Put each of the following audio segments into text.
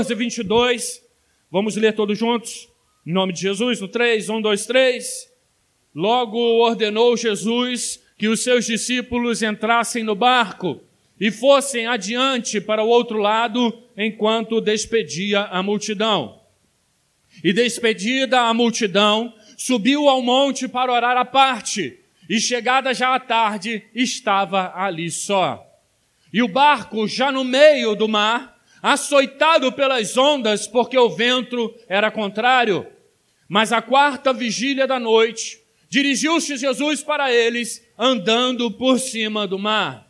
22. Vamos ler todos juntos? Em nome de Jesus, no 3, 1, 2, 3. Logo ordenou Jesus que os seus discípulos entrassem no barco e fossem adiante para o outro lado, enquanto despedia a multidão. E despedida a multidão, subiu ao monte para orar à parte, e chegada já a tarde, estava ali só. E o barco, já no meio do mar, açoitado pelas ondas, porque o vento era contrário. Mas a quarta vigília da noite, dirigiu-se Jesus para eles, andando por cima do mar.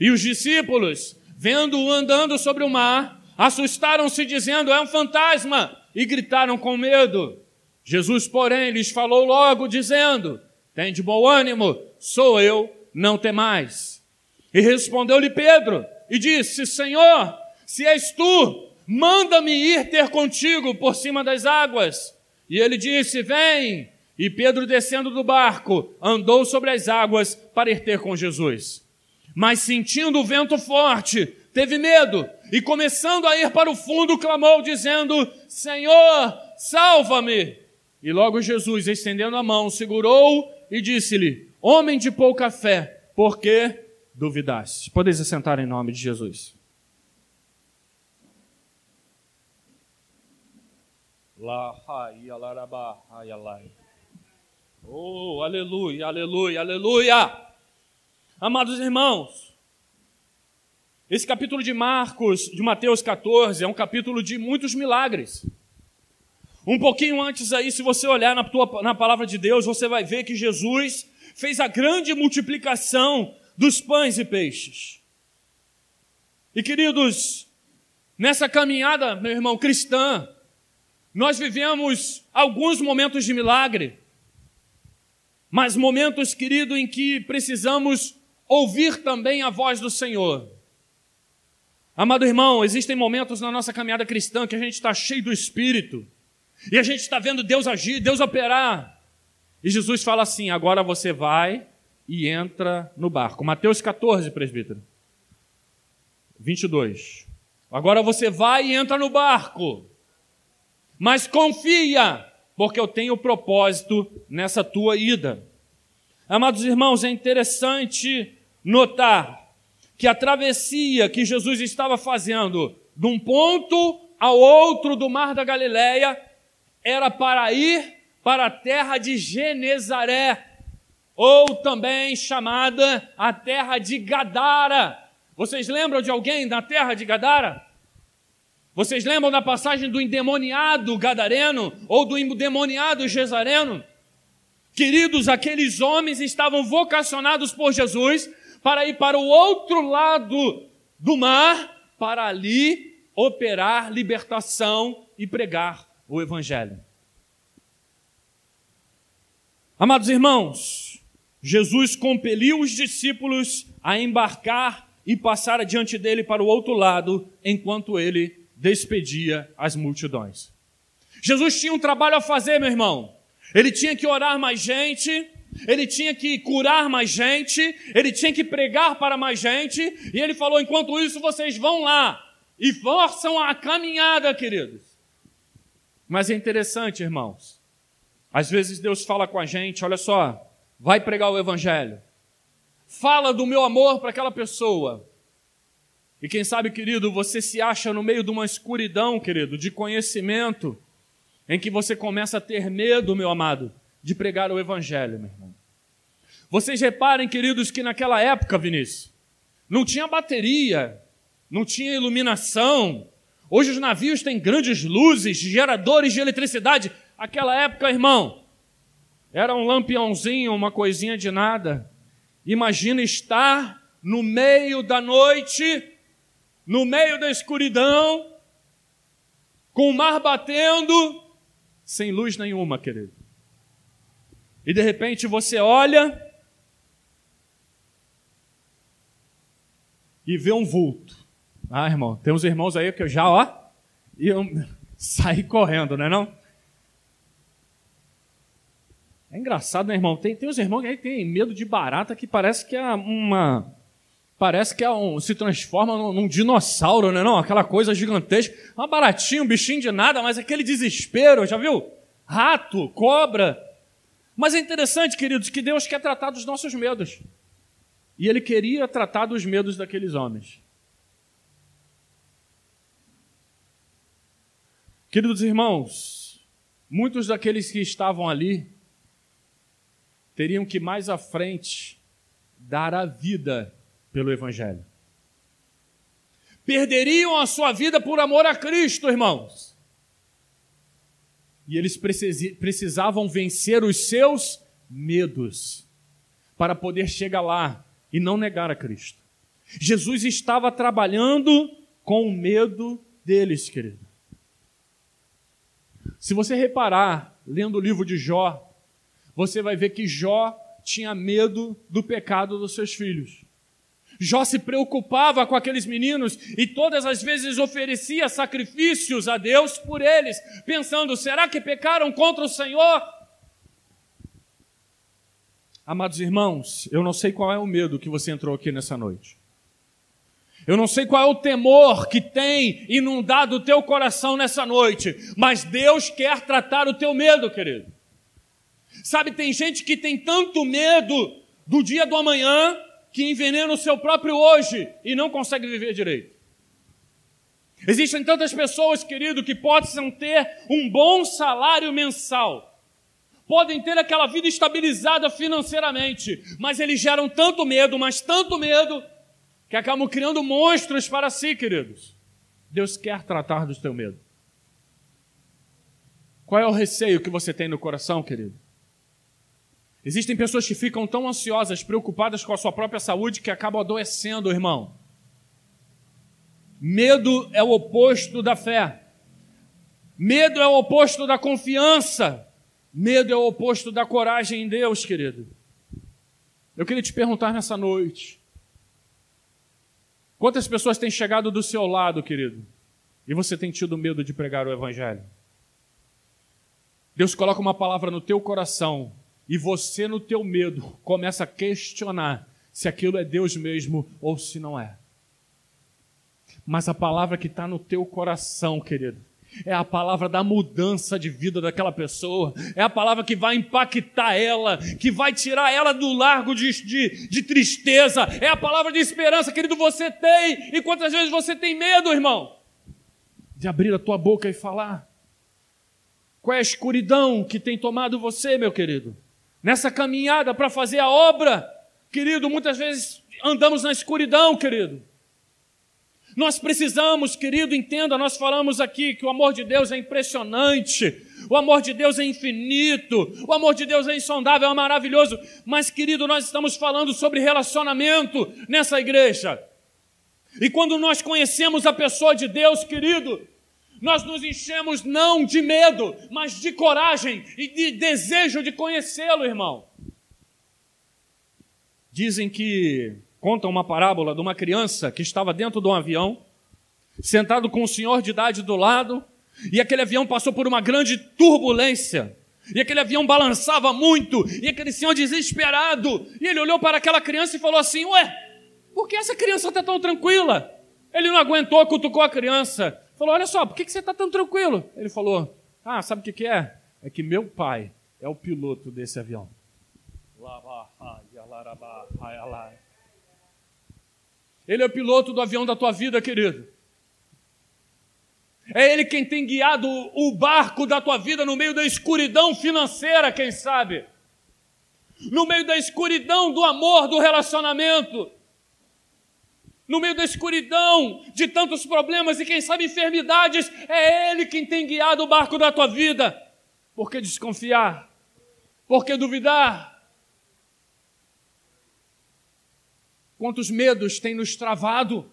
E os discípulos, vendo-o andando sobre o mar, assustaram-se, dizendo: É um fantasma! E gritaram com medo. Jesus, porém, lhes falou logo, dizendo: Tem de bom ânimo, sou eu, não temais. E respondeu-lhe Pedro e disse: Senhor, se és tu, manda-me ir ter contigo por cima das águas. E ele disse: Vem. E Pedro, descendo do barco, andou sobre as águas para ir ter com Jesus. Mas sentindo o vento forte, teve medo e, começando a ir para o fundo, clamou, dizendo: Senhor, salva-me. E logo Jesus, estendendo a mão, segurou e disse-lhe: Homem de pouca fé, por que duvidaste? Podeis assentar em nome de Jesus. Oh, aleluia, aleluia, aleluia. Amados irmãos, esse capítulo de Marcos, de Mateus 14, é um capítulo de muitos milagres. Um pouquinho antes aí, se você olhar na, tua, na palavra de Deus, você vai ver que Jesus fez a grande multiplicação dos pães e peixes. E queridos, nessa caminhada, meu irmão, cristã, nós vivemos alguns momentos de milagre, mas momentos, querido, em que precisamos ouvir também a voz do Senhor. Amado irmão, existem momentos na nossa caminhada cristã que a gente está cheio do Espírito e a gente está vendo Deus agir, Deus operar. E Jesus fala assim: agora você vai e entra no barco. Mateus 14, presbítero. 22. Agora você vai e entra no barco. Mas confia, porque eu tenho propósito nessa tua ida. Amados irmãos, é interessante notar que a travessia que Jesus estava fazendo de um ponto ao outro do mar da Galileia era para ir para a terra de Genezaré, ou também chamada a terra de Gadara. Vocês lembram de alguém da terra de Gadara? Vocês lembram da passagem do endemoniado gadareno ou do endemoniado gesareno? Queridos, aqueles homens estavam vocacionados por Jesus para ir para o outro lado do mar, para ali operar libertação e pregar o Evangelho. Amados irmãos, Jesus compeliu os discípulos a embarcar e passar adiante dele para o outro lado, enquanto ele despedia as multidões. Jesus tinha um trabalho a fazer, meu irmão. Ele tinha que orar mais gente, ele tinha que curar mais gente, ele tinha que pregar para mais gente, e ele falou: enquanto isso, vocês vão lá e forçam a caminhada, queridos. Mas é interessante, irmãos. Às vezes Deus fala com a gente: olha só, vai pregar o Evangelho. Fala do meu amor para aquela pessoa. E quem sabe, querido, você se acha no meio de uma escuridão, querido, de conhecimento, em que você começa a ter medo, meu amado, de pregar o Evangelho, meu irmão. Vocês reparem, queridos, que naquela época, Vinícius, não tinha bateria, não tinha iluminação. Hoje os navios têm grandes luzes, geradores de eletricidade. Aquela época, irmão, era um lampiãozinho, uma coisinha de nada. Imagina estar no meio da noite no meio da escuridão, com o mar batendo, sem luz nenhuma, querido. E de repente você olha e vê um vulto. Ah, irmão, tem uns irmãos aí que eu já, ó, e eu saí correndo, não é não? É engraçado, né, irmão? Tem, tem uns irmãos que aí tem medo de barata que parece que é uma Parece que é um, se transforma num, num dinossauro, né? Não, aquela coisa gigantesca. Uma baratinha, um bichinho de nada, mas aquele desespero, já viu? Rato, cobra. Mas é interessante, queridos, que Deus quer tratar dos nossos medos. E Ele queria tratar dos medos daqueles homens. Queridos irmãos, muitos daqueles que estavam ali teriam que mais à frente dar a vida pelo Evangelho. Perderiam a sua vida por amor a Cristo, irmãos. E eles precisavam vencer os seus medos para poder chegar lá e não negar a Cristo. Jesus estava trabalhando com o medo deles, querido. Se você reparar, lendo o livro de Jó, você vai ver que Jó tinha medo do pecado dos seus filhos. Jó se preocupava com aqueles meninos e todas as vezes oferecia sacrifícios a Deus por eles, pensando: será que pecaram contra o Senhor? Amados irmãos, eu não sei qual é o medo que você entrou aqui nessa noite. Eu não sei qual é o temor que tem inundado o teu coração nessa noite, mas Deus quer tratar o teu medo, querido. Sabe, tem gente que tem tanto medo do dia do amanhã que envenena o seu próprio hoje e não consegue viver direito. Existem tantas pessoas, querido, que possam ter um bom salário mensal, podem ter aquela vida estabilizada financeiramente, mas eles geram tanto medo, mas tanto medo, que acabam criando monstros para si, queridos. Deus quer tratar do teu medo. Qual é o receio que você tem no coração, querido? Existem pessoas que ficam tão ansiosas, preocupadas com a sua própria saúde, que acabam adoecendo, irmão. Medo é o oposto da fé. Medo é o oposto da confiança. Medo é o oposto da coragem em Deus, querido. Eu queria te perguntar nessa noite: quantas pessoas têm chegado do seu lado, querido, e você tem tido medo de pregar o Evangelho? Deus coloca uma palavra no teu coração e você, no teu medo, começa a questionar se aquilo é Deus mesmo ou se não é. Mas a palavra que está no teu coração, querido, é a palavra da mudança de vida daquela pessoa, é a palavra que vai impactar ela, que vai tirar ela do largo de, de, de, tristeza, é a palavra de esperança, querido, você tem, e quantas vezes você tem medo, irmão, de abrir a tua boca e falar? Qual é a escuridão que tem tomado você, meu querido? Nessa caminhada para fazer a obra, querido, muitas vezes andamos na escuridão, querido. Nós precisamos, querido, entenda, nós falamos aqui que o amor de Deus é impressionante, o amor de Deus é infinito, o amor de Deus é insondável, é maravilhoso, mas, querido, nós estamos falando sobre relacionamento nessa igreja. E quando nós conhecemos a pessoa de Deus, querido, nós nos enchemos não de medo, mas de coragem e de desejo de conhecê-lo, irmão. Dizem que conta uma parábola de uma criança que estava dentro de um avião, sentado com um senhor de idade do lado, e aquele avião passou por uma grande turbulência. E aquele avião balançava muito, e aquele senhor desesperado, e ele olhou para aquela criança e falou assim: Ué, por que essa criança está tão tranquila? Ele não aguentou, cutucou a criança. Falou: Olha só, por que, você está tão tranquilo? Ele falou: Ah, sabe o que, que é? É que meu pai é o piloto desse avião. Ele é o piloto do avião da tua vida, querido. É Ele quem tem guiado o barco da tua vida no meio da escuridão financeira, quem sabe? No meio da escuridão do amor, do relacionamento no meio da escuridão, de tantos problemas e quem sabe enfermidades, é Ele quem tem guiado o barco da tua vida. Por que desconfiar? Por que duvidar? Quantos medos tem nos travado?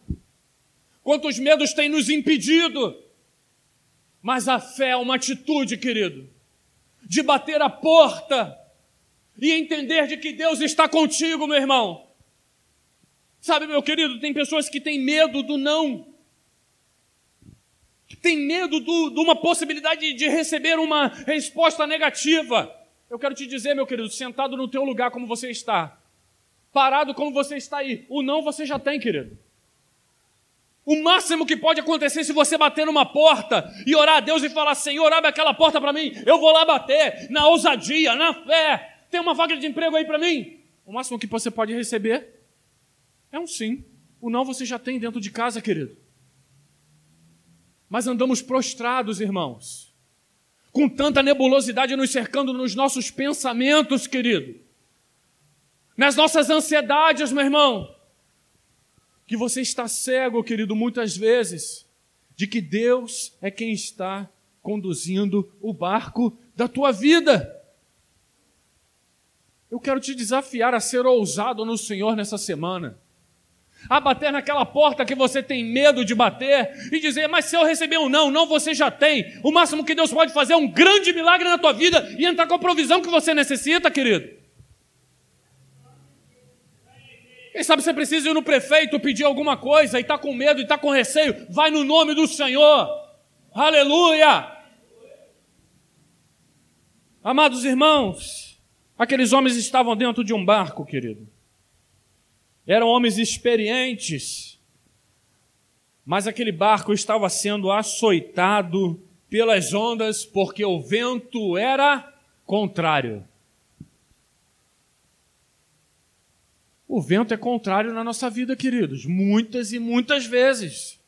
Quantos medos tem nos impedido? Mas a fé é uma atitude, querido, de bater a porta e entender de que Deus está contigo, meu irmão. Sabe, meu querido, tem pessoas que têm medo do não. Tem medo do, de uma possibilidade de receber uma resposta negativa. Eu quero te dizer, meu querido, sentado no teu lugar como você está, parado como você está aí. O não você já tem, querido. O máximo que pode acontecer se você bater numa porta e orar a Deus e falar: Senhor, abre aquela porta para mim, eu vou lá bater, na ousadia, na fé. Tem uma vaga de emprego aí para mim? O máximo que você pode receber é um sim. O não você já tem dentro de casa, querido. Mas andamos prostrados, irmãos, com tanta nebulosidade nos cercando nos nossos pensamentos, querido, nas nossas ansiedades, meu irmão que você está cego, querido, muitas vezes, de que Deus é quem está conduzindo o barco da tua vida. Eu quero te desafiar a ser ousado no Senhor nessa semana. A bater naquela porta que você tem medo de bater e dizer, mas se eu receber um não, não você já tem. O máximo que Deus pode fazer é um grande milagre na tua vida e entrar com a provisão que você necessita, querido. Quem sabe você precisa ir no prefeito pedir alguma coisa e está com medo e está com receio. Vai no nome do Senhor. Aleluia! Amados irmãos, aqueles homens estavam dentro de um barco, querido. Eram homens experientes, mas aquele barco estava sendo açoitado pelas ondas porque o vento era contrário. O vento é contrário na nossa vida, queridos, muitas e muitas vezes.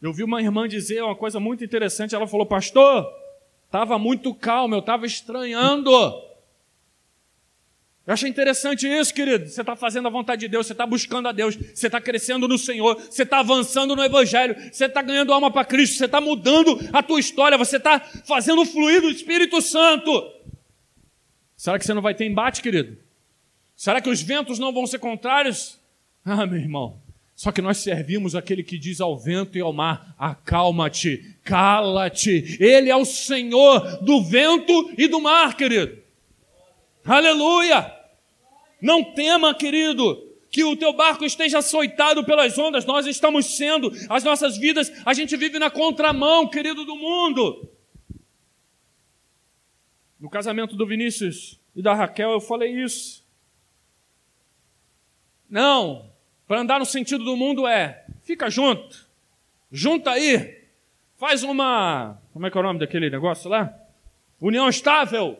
Eu vi uma irmã dizer uma coisa muito interessante. Ela falou, pastor, estava muito calmo, eu estava estranhando. Eu achei interessante isso, querido. Você está fazendo a vontade de Deus, você está buscando a Deus, você está crescendo no Senhor, você está avançando no Evangelho, você está ganhando alma para Cristo, você está mudando a tua história, você está fazendo fluir do Espírito Santo. Será que você não vai ter embate, querido? Será que os ventos não vão ser contrários? Ah, meu irmão. Só que nós servimos aquele que diz ao vento e ao mar: acalma-te, cala-te. Ele é o Senhor do vento e do mar, querido. Aleluia! Não tema, querido, que o teu barco esteja açoitado pelas ondas. Nós estamos sendo, as nossas vidas, a gente vive na contramão, querido, do mundo. No casamento do Vinícius e da Raquel, eu falei isso. Não, para andar no sentido do mundo é, fica junto, junta aí, faz uma, como é que é o nome daquele negócio lá? União estável.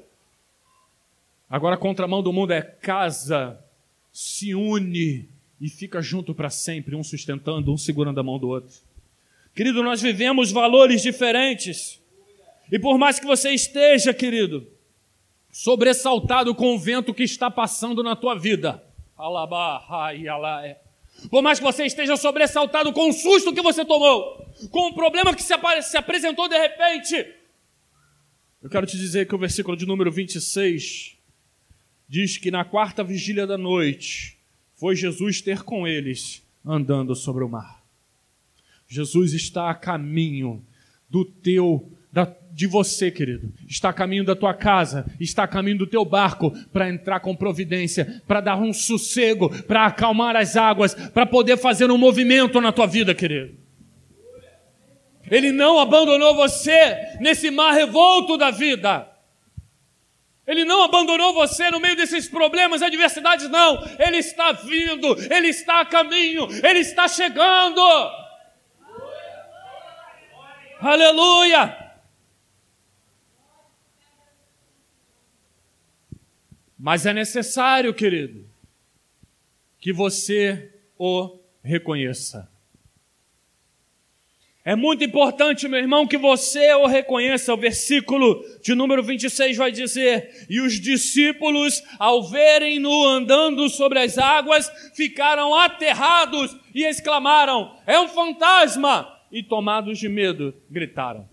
Agora a contramão do mundo é casa, se une e fica junto para sempre, um sustentando, um segurando a mão do outro. Querido, nós vivemos valores diferentes. E por mais que você esteja, querido, sobressaltado com o vento que está passando na tua vida. Por mais que você esteja sobressaltado com o susto que você tomou, com o problema que se, se apresentou de repente, eu quero te dizer que o versículo de número 26 diz que na quarta vigília da noite foi Jesus ter com eles andando sobre o mar. Jesus está a caminho do teu da, de você, querido. Está a caminho da tua casa, está a caminho do teu barco para entrar com providência, para dar um sossego, para acalmar as águas, para poder fazer um movimento na tua vida, querido. Ele não abandonou você nesse mar revolto da vida. Ele não abandonou você no meio desses problemas, adversidades, não. Ele está vindo, ele está a caminho, ele está chegando. Aleluia! Mas é necessário, querido, que você o reconheça. É muito importante, meu irmão, que você o reconheça. O versículo de número 26 vai dizer: E os discípulos, ao verem-no andando sobre as águas, ficaram aterrados e exclamaram: É um fantasma! E tomados de medo, gritaram.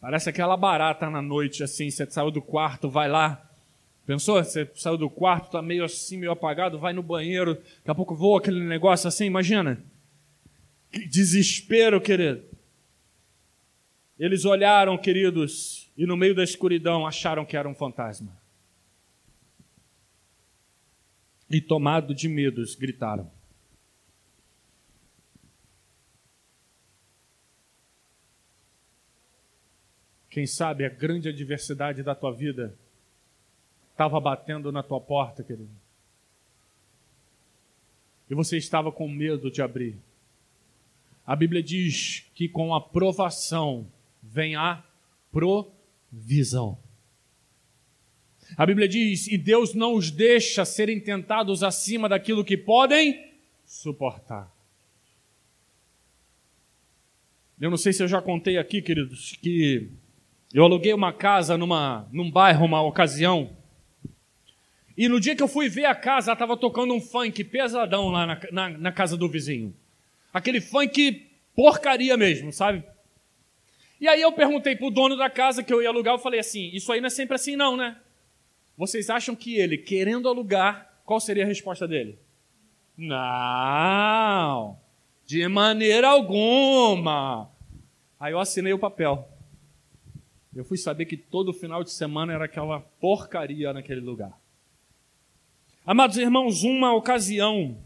Parece aquela barata na noite, assim, você saiu do quarto, vai lá. Pensou? Você saiu do quarto, tá meio assim, meio apagado, vai no banheiro, daqui a pouco voa aquele negócio assim, imagina. Que desespero, querido. Eles olharam, queridos, e no meio da escuridão acharam que era um fantasma. E tomado de medos, gritaram. Quem sabe a grande adversidade da tua vida estava batendo na tua porta, querido. E você estava com medo de abrir. A Bíblia diz que com a provação vem a provisão. A Bíblia diz: e Deus não os deixa serem tentados acima daquilo que podem suportar. Eu não sei se eu já contei aqui, queridos, que eu aluguei uma casa numa, num bairro, uma ocasião. E no dia que eu fui ver a casa, estava tocando um funk pesadão lá na, na, na casa do vizinho. Aquele funk porcaria mesmo, sabe? E aí eu perguntei pro dono da casa que eu ia alugar, eu falei assim: Isso aí não é sempre assim, não, né? Vocês acham que ele, querendo alugar, qual seria a resposta dele? Não, de maneira alguma. Aí eu assinei o papel. Eu fui saber que todo final de semana era aquela porcaria naquele lugar. Amados irmãos, uma ocasião,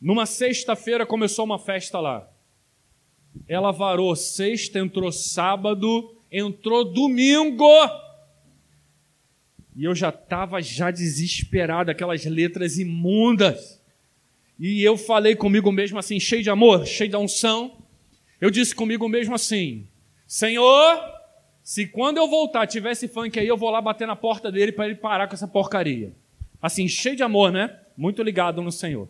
numa sexta-feira começou uma festa lá. Ela varou sexta, entrou sábado, entrou domingo. E eu já estava já desesperado, aquelas letras imundas. E eu falei comigo mesmo assim, cheio de amor, cheio de unção. Eu disse comigo mesmo assim: Senhor, se quando eu voltar tivesse funk aí, eu vou lá bater na porta dele para ele parar com essa porcaria. Assim, cheio de amor, né? Muito ligado no Senhor.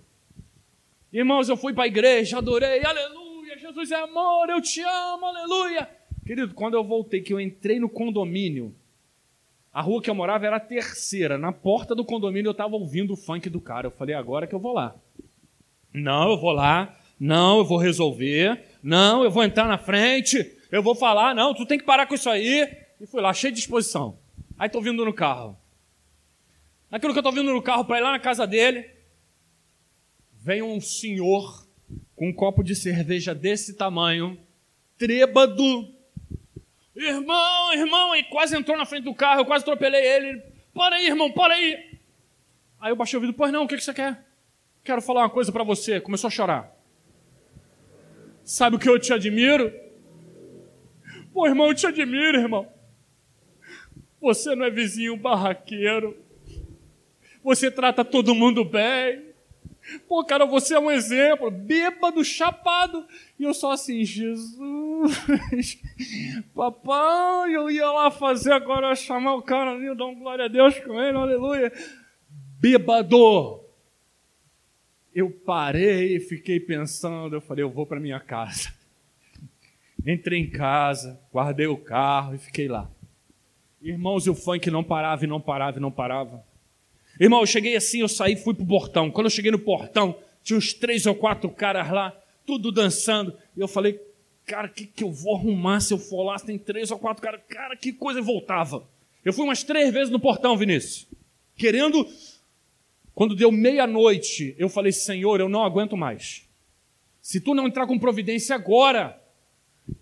Irmãos, eu fui para a igreja, adorei, aleluia, Jesus é amor, eu te amo, aleluia. Querido, quando eu voltei, que eu entrei no condomínio, a rua que eu morava era a terceira. Na porta do condomínio eu estava ouvindo o funk do cara. Eu falei, agora que eu vou lá. Não, eu vou lá. Não, eu vou resolver. Não, eu vou entrar na frente. Eu vou falar. Não, tu tem que parar com isso aí. E fui lá, cheio de disposição. Aí estou vindo no carro. Naquilo que eu estou vindo no carro para ir lá na casa dele, vem um senhor com um copo de cerveja desse tamanho, trêbado, Irmão, irmão, e quase entrou na frente do carro, eu quase atropelei ele. Para aí, irmão, para aí. Aí eu baixei o vidro, pois não, o que, que você quer? Quero falar uma coisa para você. Começou a chorar. Sabe o que eu te admiro? Pô, irmão, eu te admiro, irmão. Você não é vizinho barraqueiro. Você trata todo mundo bem. Pô, cara, você é um exemplo, bêbado, chapado. E eu só assim, Jesus, papai, eu ia lá fazer agora, chamar o cara ali, dar um glória a Deus com ele, aleluia. Bêbado. Eu parei e fiquei pensando, eu falei, eu vou para minha casa. Entrei em casa, guardei o carro e fiquei lá. Irmãos, e o funk não parava e não parava e não parava. Irmão, eu cheguei assim, eu saí fui pro portão. Quando eu cheguei no portão, tinha uns três ou quatro caras lá, tudo dançando. E eu falei, cara, o que, que eu vou arrumar se eu for lá? Tem três ou quatro caras. Cara, que coisa. Voltava. Eu fui umas três vezes no portão, Vinícius. Querendo. Quando deu meia-noite, eu falei, Senhor, eu não aguento mais. Se tu não entrar com providência agora,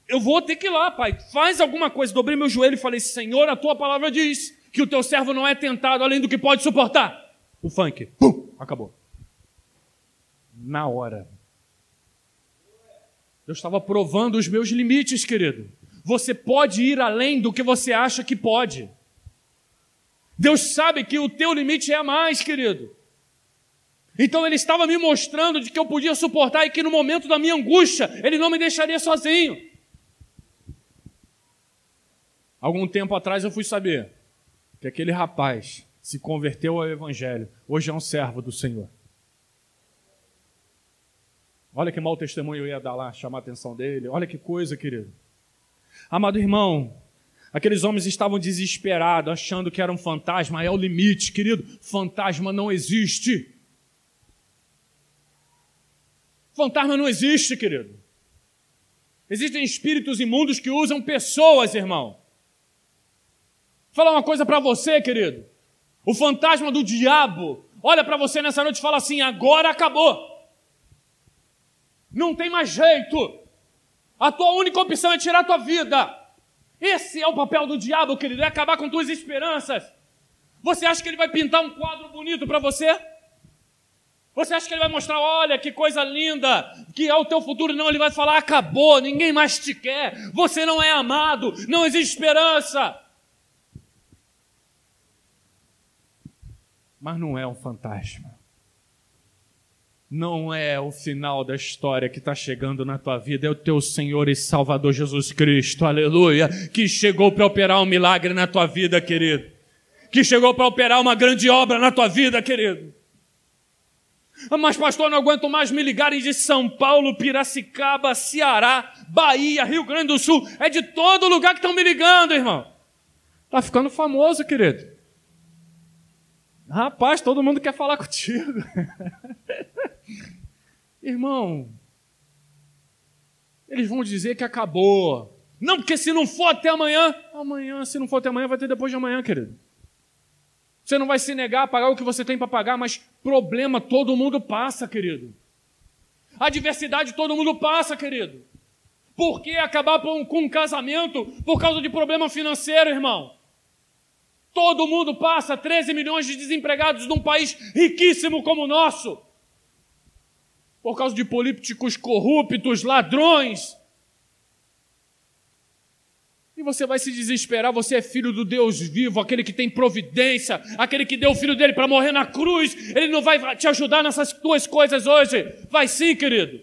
eu vou ter que ir lá, pai. Faz alguma coisa. Dobrei meu joelho e falei, Senhor, a tua palavra diz que o teu servo não é tentado além do que pode suportar. O funk, pum, acabou. Na hora. Eu estava provando os meus limites, querido. Você pode ir além do que você acha que pode. Deus sabe que o teu limite é mais, querido. Então ele estava me mostrando de que eu podia suportar e que no momento da minha angústia ele não me deixaria sozinho. Algum tempo atrás eu fui saber que aquele rapaz se converteu ao Evangelho, hoje é um servo do Senhor. Olha que mau testemunho eu ia dar lá, chamar a atenção dele. Olha que coisa, querido. Amado irmão, aqueles homens estavam desesperados, achando que era um fantasma. É o limite, querido. Fantasma não existe. Fantasma não existe, querido. Existem espíritos imundos que usam pessoas, irmão. Vou falar uma coisa para você, querido. O fantasma do diabo olha para você nessa noite e fala assim: agora acabou. Não tem mais jeito. A tua única opção é tirar a tua vida. Esse é o papel do diabo, querido, é acabar com tuas esperanças. Você acha que ele vai pintar um quadro bonito para você? Você acha que ele vai mostrar, olha que coisa linda, que é o teu futuro? Não, ele vai falar, acabou, ninguém mais te quer, você não é amado, não existe esperança. Mas não é um fantasma. Não é o final da história que está chegando na tua vida, é o teu Senhor e Salvador Jesus Cristo, aleluia, que chegou para operar um milagre na tua vida, querido. Que chegou para operar uma grande obra na tua vida, querido. Ah, mas, pastor, não aguento mais me ligarem de São Paulo, Piracicaba, Ceará, Bahia, Rio Grande do Sul. É de todo lugar que estão me ligando, irmão. Está ficando famoso, querido. Rapaz, todo mundo quer falar contigo. Irmão, eles vão dizer que acabou. Não, porque se não for até amanhã, amanhã, se não for até amanhã, vai ter depois de amanhã, querido. Você não vai se negar a pagar o que você tem para pagar, mas problema todo mundo passa, querido. Adversidade todo mundo passa, querido. Por que acabar com um casamento por causa de problema financeiro, irmão? Todo mundo passa 13 milhões de desempregados num país riquíssimo como o nosso. Por causa de políticos corruptos, ladrões, e você vai se desesperar, você é filho do Deus vivo, aquele que tem providência, aquele que deu o filho dele para morrer na cruz. Ele não vai te ajudar nessas duas coisas hoje. Vai sim, querido.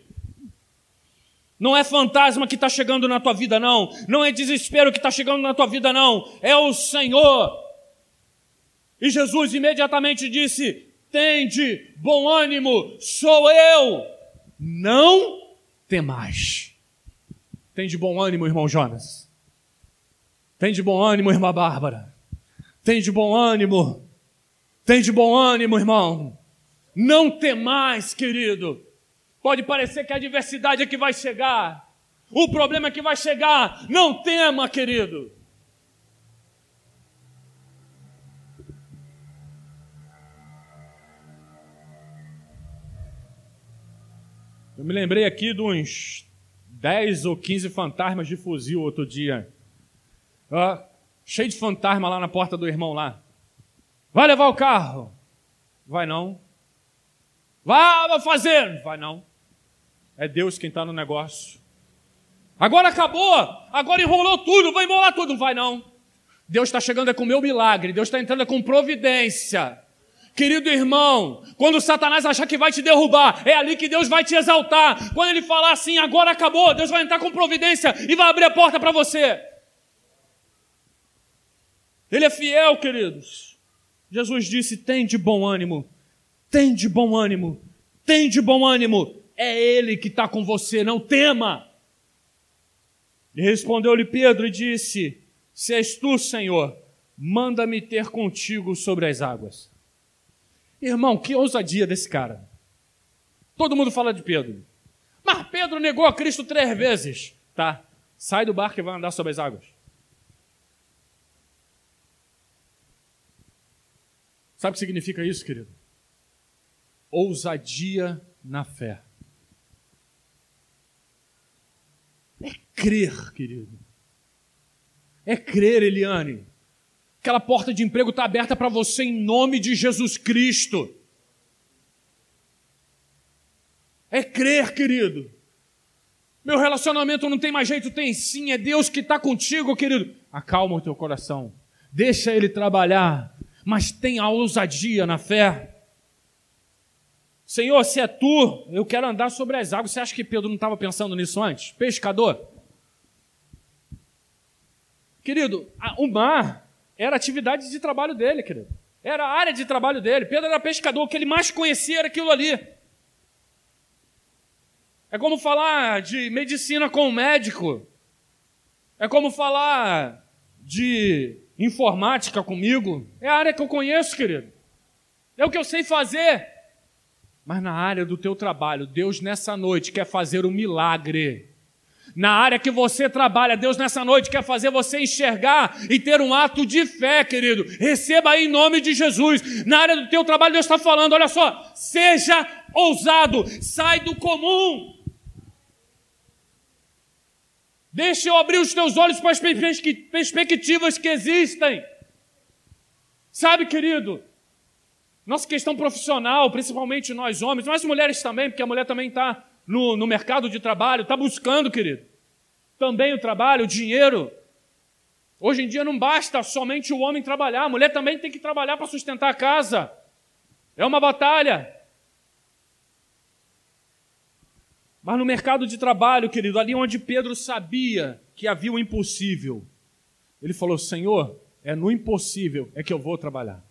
Não é fantasma que está chegando na tua vida, não. Não é desespero que está chegando na tua vida, não. É o Senhor. E Jesus imediatamente disse: Tende bom ânimo, sou eu. Não temais. Tende bom ânimo, irmão Jonas. Tem de bom ânimo, irmã Bárbara. Tem de bom ânimo. Tem de bom ânimo, irmão. Não temais, querido. Pode parecer que a adversidade é que vai chegar. O problema é que vai chegar. Não tema, querido. Eu me lembrei aqui de uns 10 ou 15 fantasmas de fuzil outro dia cheio de fantasma lá na porta do irmão lá. Vai levar o carro? Vai não. Vai fazer? Vai não. É Deus quem está no negócio. Agora acabou, agora enrolou tudo, vai enrolar tudo. Vai não. Deus está chegando é com o meu milagre, Deus está entrando é com providência. Querido irmão, quando Satanás achar que vai te derrubar, é ali que Deus vai te exaltar. Quando ele falar assim, agora acabou, Deus vai entrar com providência e vai abrir a porta para você. Ele é fiel, queridos. Jesus disse: tem de bom ânimo, tem de bom ânimo, tem de bom ânimo. É Ele que está com você, não tema. E respondeu-lhe Pedro e disse: Se és tu, Senhor, manda-me ter contigo sobre as águas. Irmão, que ousadia desse cara. Todo mundo fala de Pedro. Mas Pedro negou a Cristo três vezes. Tá, sai do barco e vai andar sobre as águas. Sabe o que significa isso, querido? Ousadia na fé. É crer, querido. É crer, Eliane. Aquela porta de emprego está aberta para você em nome de Jesus Cristo. É crer, querido. Meu relacionamento não tem mais jeito, tem sim, é Deus que está contigo, querido. Acalma o teu coração, deixa Ele trabalhar, mas tenha ousadia na fé. Senhor, se é tu, eu quero andar sobre as águas. Você acha que Pedro não estava pensando nisso antes? Pescador? Querido, o mar era atividade de trabalho dele, querido. Era a área de trabalho dele. Pedro era pescador, o que ele mais conhecia era aquilo ali. É como falar de medicina com um médico. É como falar de informática comigo. É a área que eu conheço, querido. É o que eu sei fazer. Mas na área do teu trabalho, Deus nessa noite quer fazer um milagre. Na área que você trabalha, Deus nessa noite quer fazer você enxergar e ter um ato de fé, querido. Receba aí em nome de Jesus. Na área do teu trabalho, Deus está falando: olha só, seja ousado, sai do comum. Deixa eu abrir os teus olhos para as perspectivas que existem. Sabe, querido, nossa questão profissional, principalmente nós homens, mas mulheres também, porque a mulher também está no, no mercado de trabalho, está buscando, querido, também o trabalho, o dinheiro. Hoje em dia não basta somente o homem trabalhar, a mulher também tem que trabalhar para sustentar a casa. É uma batalha. Mas no mercado de trabalho, querido, ali onde Pedro sabia que havia o impossível, ele falou: Senhor, é no impossível é que eu vou trabalhar.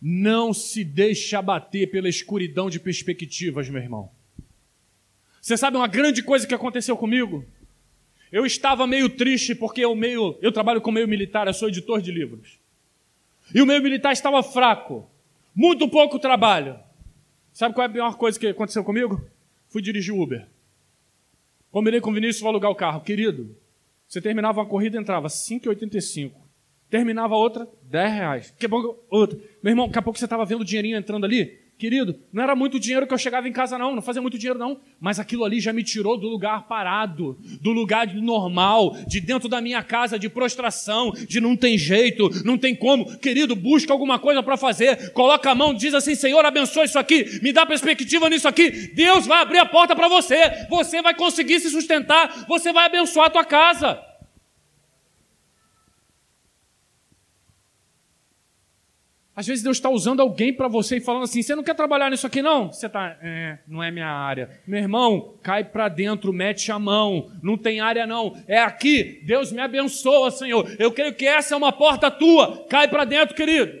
Não se deixe abater pela escuridão de perspectivas, meu irmão. Você sabe uma grande coisa que aconteceu comigo? Eu estava meio triste porque eu meio, eu trabalho com meio militar, eu sou editor de livros. E o meio militar estava fraco, muito pouco trabalho. Sabe qual é a pior coisa que aconteceu comigo? Fui dirigir Uber. Combinei com o Vinícius, vou alugar o carro. Querido, você terminava uma corrida, entrava 5,85. Terminava outra, 10 reais. Que bom, outra. Meu irmão, daqui a pouco você estava vendo o dinheirinho entrando ali. Querido, não era muito dinheiro que eu chegava em casa, não, não fazia muito dinheiro, não. Mas aquilo ali já me tirou do lugar parado, do lugar normal, de dentro da minha casa, de prostração, de não tem jeito, não tem como. Querido, busca alguma coisa para fazer, coloca a mão, diz assim: Senhor, abençoe isso aqui, me dá perspectiva nisso aqui. Deus vai abrir a porta para você, você vai conseguir se sustentar, você vai abençoar a tua casa. Às vezes Deus está usando alguém para você e falando assim: você não quer trabalhar nisso aqui, não? Você está, é, não é minha área. Meu irmão, cai para dentro, mete a mão. Não tem área, não. É aqui. Deus me abençoa, Senhor. Eu creio que essa é uma porta tua. Cai para dentro, querido.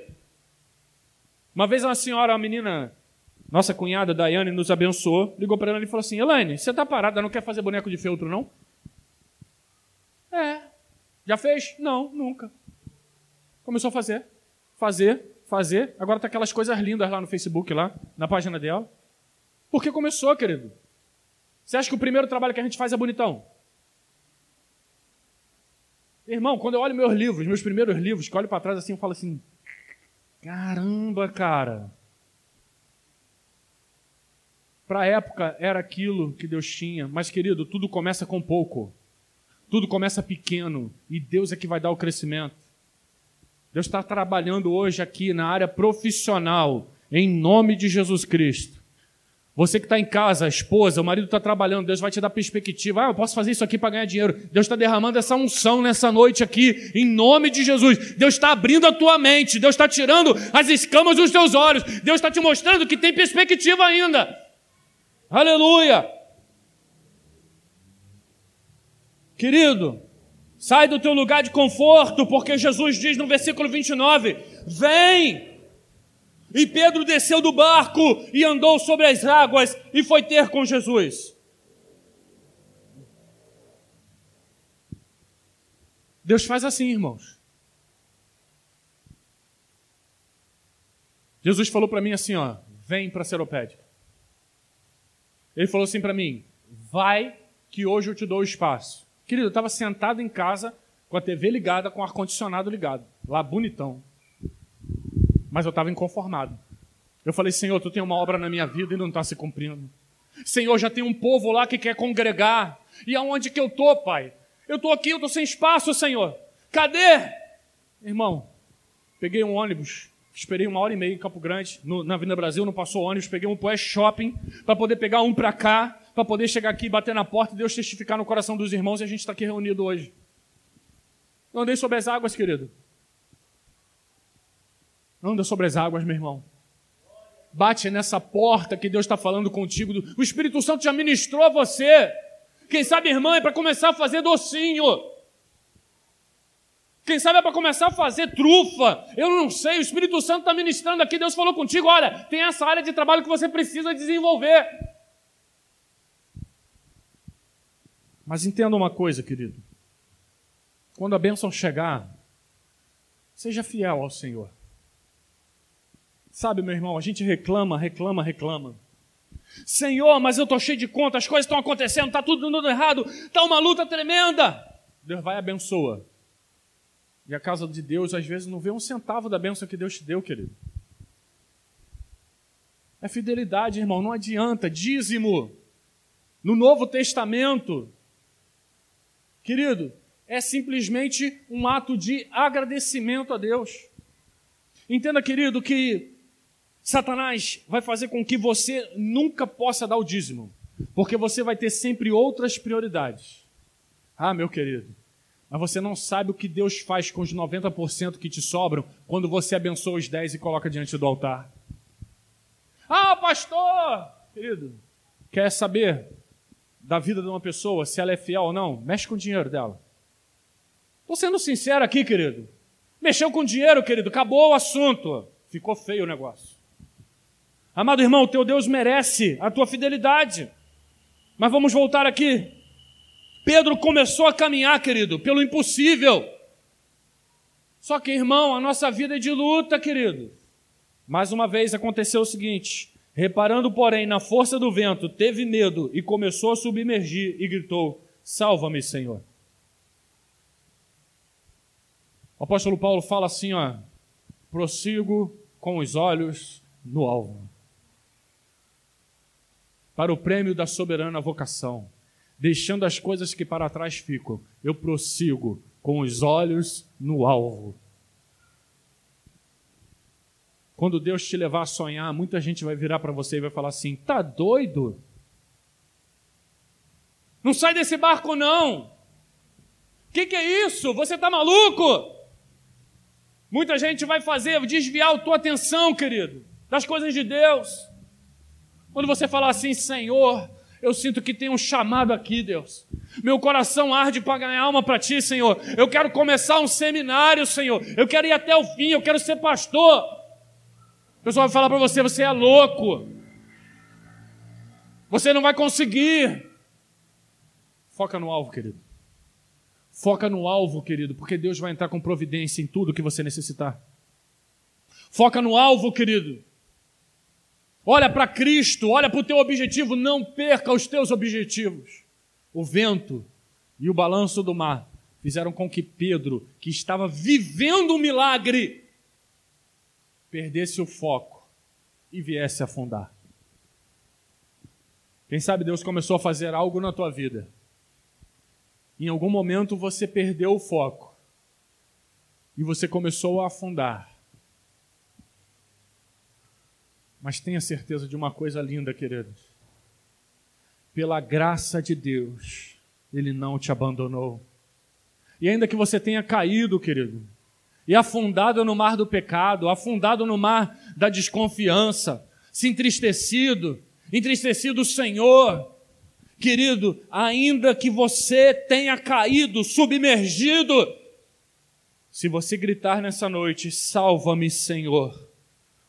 Uma vez uma senhora, uma menina, nossa cunhada Daiane, nos abençoou, ligou para ela e falou assim: Elaine, você está parada, não quer fazer boneco de feltro, não? É. Já fez? Não, nunca. Começou a fazer. Fazer, fazer. Agora tá aquelas coisas lindas lá no Facebook, lá, na página dela. Porque começou, querido. Você acha que o primeiro trabalho que a gente faz é bonitão? Irmão, quando eu olho meus livros, meus primeiros livros, que eu olho para trás assim, eu falo assim: caramba, cara. Para a época era aquilo que Deus tinha, mas querido, tudo começa com pouco. Tudo começa pequeno e Deus é que vai dar o crescimento. Deus está trabalhando hoje aqui na área profissional, em nome de Jesus Cristo. Você que está em casa, a esposa, o marido está trabalhando, Deus vai te dar perspectiva. Ah, eu posso fazer isso aqui para ganhar dinheiro. Deus está derramando essa unção nessa noite aqui, em nome de Jesus. Deus está abrindo a tua mente, Deus está tirando as escamas dos teus olhos, Deus está te mostrando que tem perspectiva ainda. Aleluia! Querido, Sai do teu lugar de conforto, porque Jesus diz no versículo 29: Vem! E Pedro desceu do barco e andou sobre as águas e foi ter com Jesus. Deus faz assim, irmãos. Jesus falou para mim assim, ó, vem para Seropédica. Ele falou assim para mim, vai que hoje eu te dou espaço. Querido, eu estava sentado em casa com a TV ligada, com o ar-condicionado ligado, lá bonitão. Mas eu estava inconformado. Eu falei, Senhor, tu tem uma obra na minha vida e não está se cumprindo. Senhor, já tem um povo lá que quer congregar. E aonde que eu tô, Pai? Eu tô aqui, eu tô sem espaço, Senhor. Cadê? Irmão, peguei um ônibus, esperei uma hora e meia em Campo Grande, no, na Avenida Brasil, não passou ônibus, peguei um Poé Shopping para poder pegar um para cá para poder chegar aqui, bater na porta e Deus testificar no coração dos irmãos e a gente está aqui reunido hoje. Não andei sobre as águas, querido. Não anda sobre as águas, meu irmão. Bate nessa porta que Deus está falando contigo. O Espírito Santo já ministrou a você. Quem sabe, irmã, é para começar a fazer docinho. Quem sabe é para começar a fazer trufa. Eu não sei, o Espírito Santo está ministrando aqui. Deus falou contigo: olha, tem essa área de trabalho que você precisa desenvolver. Mas entenda uma coisa, querido. Quando a bênção chegar, seja fiel ao Senhor. Sabe, meu irmão, a gente reclama, reclama, reclama. Senhor, mas eu estou cheio de conta, as coisas estão acontecendo, está tudo dando errado, está uma luta tremenda. Deus vai e abençoa. E a casa de Deus, às vezes, não vê um centavo da bênção que Deus te deu, querido. É fidelidade, irmão, não adianta. Dízimo. No Novo Testamento, Querido, é simplesmente um ato de agradecimento a Deus. Entenda, querido, que Satanás vai fazer com que você nunca possa dar o dízimo, porque você vai ter sempre outras prioridades. Ah, meu querido, Mas você não sabe o que Deus faz com os 90% que te sobram quando você abençoa os 10 e coloca diante do altar. Ah, pastor! Querido, quer saber da vida de uma pessoa, se ela é fiel ou não? Mexe com o dinheiro dela. Estou sendo sincero aqui, querido. Mexeu com dinheiro, querido, acabou o assunto. Ficou feio o negócio. Amado irmão, teu Deus merece a tua fidelidade. Mas vamos voltar aqui. Pedro começou a caminhar, querido, pelo impossível. Só que, irmão, a nossa vida é de luta, querido. Mais uma vez aconteceu o seguinte: reparando, porém, na força do vento, teve medo e começou a submergir e gritou: Salva-me, Senhor. O apóstolo Paulo fala assim, ó: prossigo com os olhos no alvo, para o prêmio da soberana vocação, deixando as coisas que para trás ficam, eu prossigo com os olhos no alvo. Quando Deus te levar a sonhar, muita gente vai virar para você e vai falar assim: tá doido? Não sai desse barco, não! O que, que é isso? Você tá maluco? Muita gente vai fazer, desviar a tua atenção, querido, das coisas de Deus. Quando você falar assim, Senhor, eu sinto que tem um chamado aqui, Deus. Meu coração arde para ganhar alma para ti, Senhor. Eu quero começar um seminário, Senhor. Eu quero ir até o fim, eu quero ser pastor. O pessoal vai falar para você: você é louco. Você não vai conseguir. Foca no alvo, querido. Foca no alvo, querido, porque Deus vai entrar com providência em tudo que você necessitar. Foca no alvo, querido. Olha para Cristo, olha para o teu objetivo, não perca os teus objetivos. O vento e o balanço do mar fizeram com que Pedro, que estava vivendo um milagre, perdesse o foco e viesse afundar. Quem sabe Deus começou a fazer algo na tua vida em algum momento você perdeu o foco e você começou a afundar. Mas tenha certeza de uma coisa linda, queridos. Pela graça de Deus, Ele não te abandonou. E ainda que você tenha caído, querido, e afundado no mar do pecado, afundado no mar da desconfiança, se entristecido, entristecido o Senhor, Querido, ainda que você tenha caído, submergido, se você gritar nessa noite, salva-me, Senhor.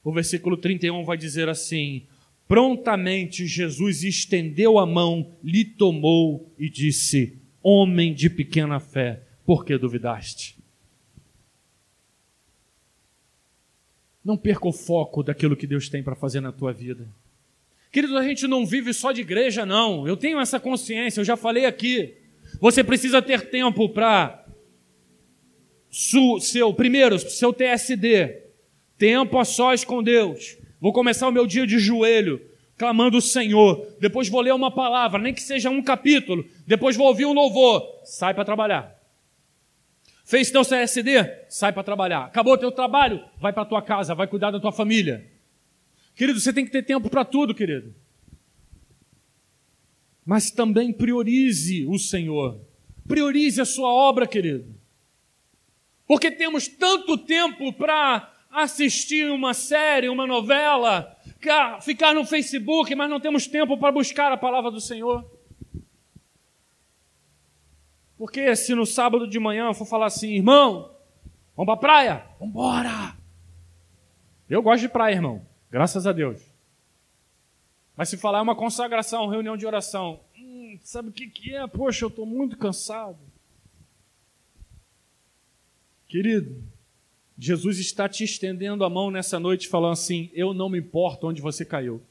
O versículo 31 vai dizer assim: Prontamente Jesus estendeu a mão, lhe tomou e disse: Homem de pequena fé, por que duvidaste? Não perca o foco daquilo que Deus tem para fazer na tua vida. Querido, a gente não vive só de igreja, não. Eu tenho essa consciência, eu já falei aqui. Você precisa ter tempo para seu primeiro, seu TSD, tempo a sós com Deus. Vou começar o meu dia de joelho, clamando o Senhor. Depois vou ler uma palavra, nem que seja um capítulo. Depois vou ouvir um louvor. Sai para trabalhar. Fez teu CSD? Sai para trabalhar. Acabou teu trabalho? Vai para tua casa, vai cuidar da tua família. Querido, você tem que ter tempo para tudo, querido. Mas também priorize o Senhor. Priorize a sua obra, querido. Porque temos tanto tempo para assistir uma série, uma novela, ficar no Facebook, mas não temos tempo para buscar a palavra do Senhor. Porque se no sábado de manhã eu for falar assim, irmão, vamos para a praia? Vamos embora! Eu gosto de praia, irmão. Graças a Deus. Mas se falar uma consagração, reunião de oração, hum, sabe o que, que é? Poxa, eu estou muito cansado. Querido, Jesus está te estendendo a mão nessa noite, falando assim: Eu não me importo onde você caiu.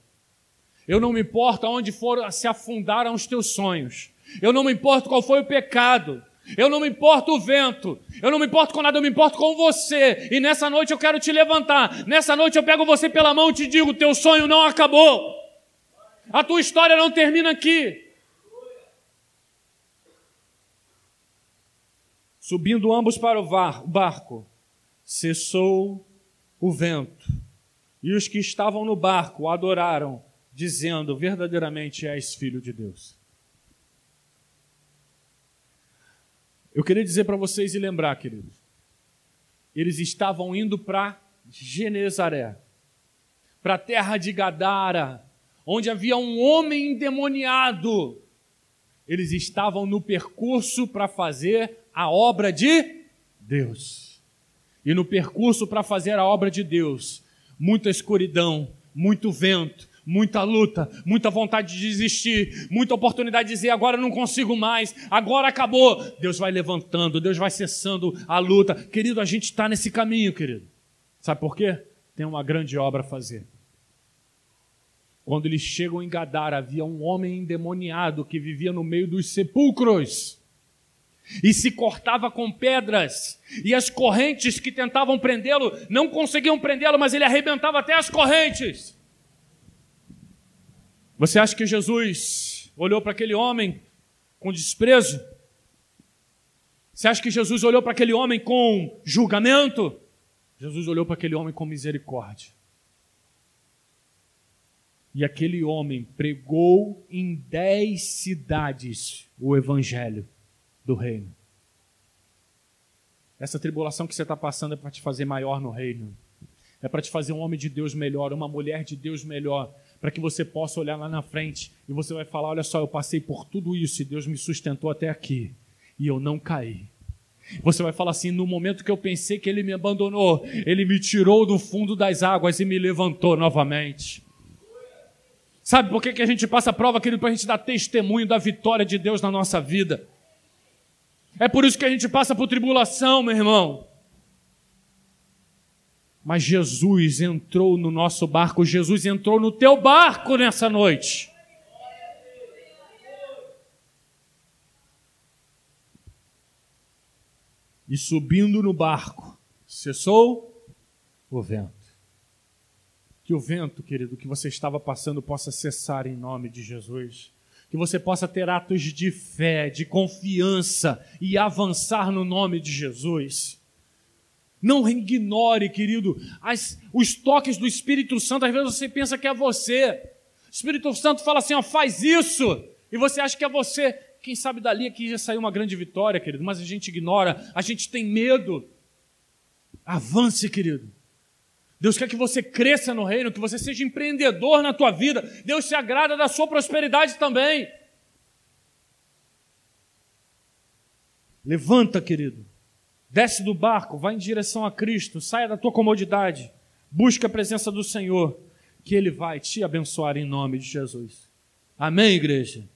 Eu não me importo onde foram se afundaram os teus sonhos. Eu não me importo qual foi o pecado. Eu não me importo o vento, eu não me importo com nada, eu me importo com você. E nessa noite eu quero te levantar. Nessa noite eu pego você pela mão e te digo: teu sonho não acabou. A tua história não termina aqui. Subindo ambos para o barco, cessou o vento. E os que estavam no barco adoraram, dizendo: Verdadeiramente és filho de Deus. Eu queria dizer para vocês e lembrar, queridos, eles estavam indo para Genezaré, para a terra de Gadara, onde havia um homem endemoniado. Eles estavam no percurso para fazer a obra de Deus. E no percurso para fazer a obra de Deus, muita escuridão, muito vento, muita luta, muita vontade de desistir, muita oportunidade de dizer agora não consigo mais, agora acabou. Deus vai levantando, Deus vai cessando a luta. Querido, a gente está nesse caminho, querido. Sabe por quê? Tem uma grande obra a fazer. Quando eles chegam em Gadara, havia um homem endemoniado que vivia no meio dos sepulcros e se cortava com pedras, e as correntes que tentavam prendê-lo não conseguiam prendê-lo, mas ele arrebentava até as correntes. Você acha que Jesus olhou para aquele homem com desprezo? Você acha que Jesus olhou para aquele homem com julgamento? Jesus olhou para aquele homem com misericórdia. E aquele homem pregou em dez cidades o evangelho do reino. Essa tribulação que você está passando é para te fazer maior no reino. É para te fazer um homem de Deus melhor, uma mulher de Deus melhor, para que você possa olhar lá na frente e você vai falar: olha só, eu passei por tudo isso e Deus me sustentou até aqui e eu não caí. Você vai falar assim: no momento que eu pensei que Ele me abandonou, Ele me tirou do fundo das águas e me levantou novamente. Sabe por que, que a gente passa a prova, querido? Para a gente dar testemunho da vitória de Deus na nossa vida. É por isso que a gente passa por tribulação, meu irmão. Mas Jesus entrou no nosso barco, Jesus entrou no teu barco nessa noite. E subindo no barco, cessou o vento. Que o vento, querido, que você estava passando possa cessar em nome de Jesus. Que você possa ter atos de fé, de confiança e avançar no nome de Jesus. Não ignore, querido, as, os toques do Espírito Santo. Às vezes você pensa que é você. O Espírito Santo fala assim: ó, faz isso. E você acha que é você. Quem sabe dali aqui já saiu uma grande vitória, querido. Mas a gente ignora, a gente tem medo. Avance, querido. Deus quer que você cresça no reino, que você seja empreendedor na tua vida. Deus se agrada da sua prosperidade também. Levanta, querido. Desce do barco, vai em direção a Cristo, saia da tua comodidade, busque a presença do Senhor, que Ele vai te abençoar em nome de Jesus. Amém, igreja?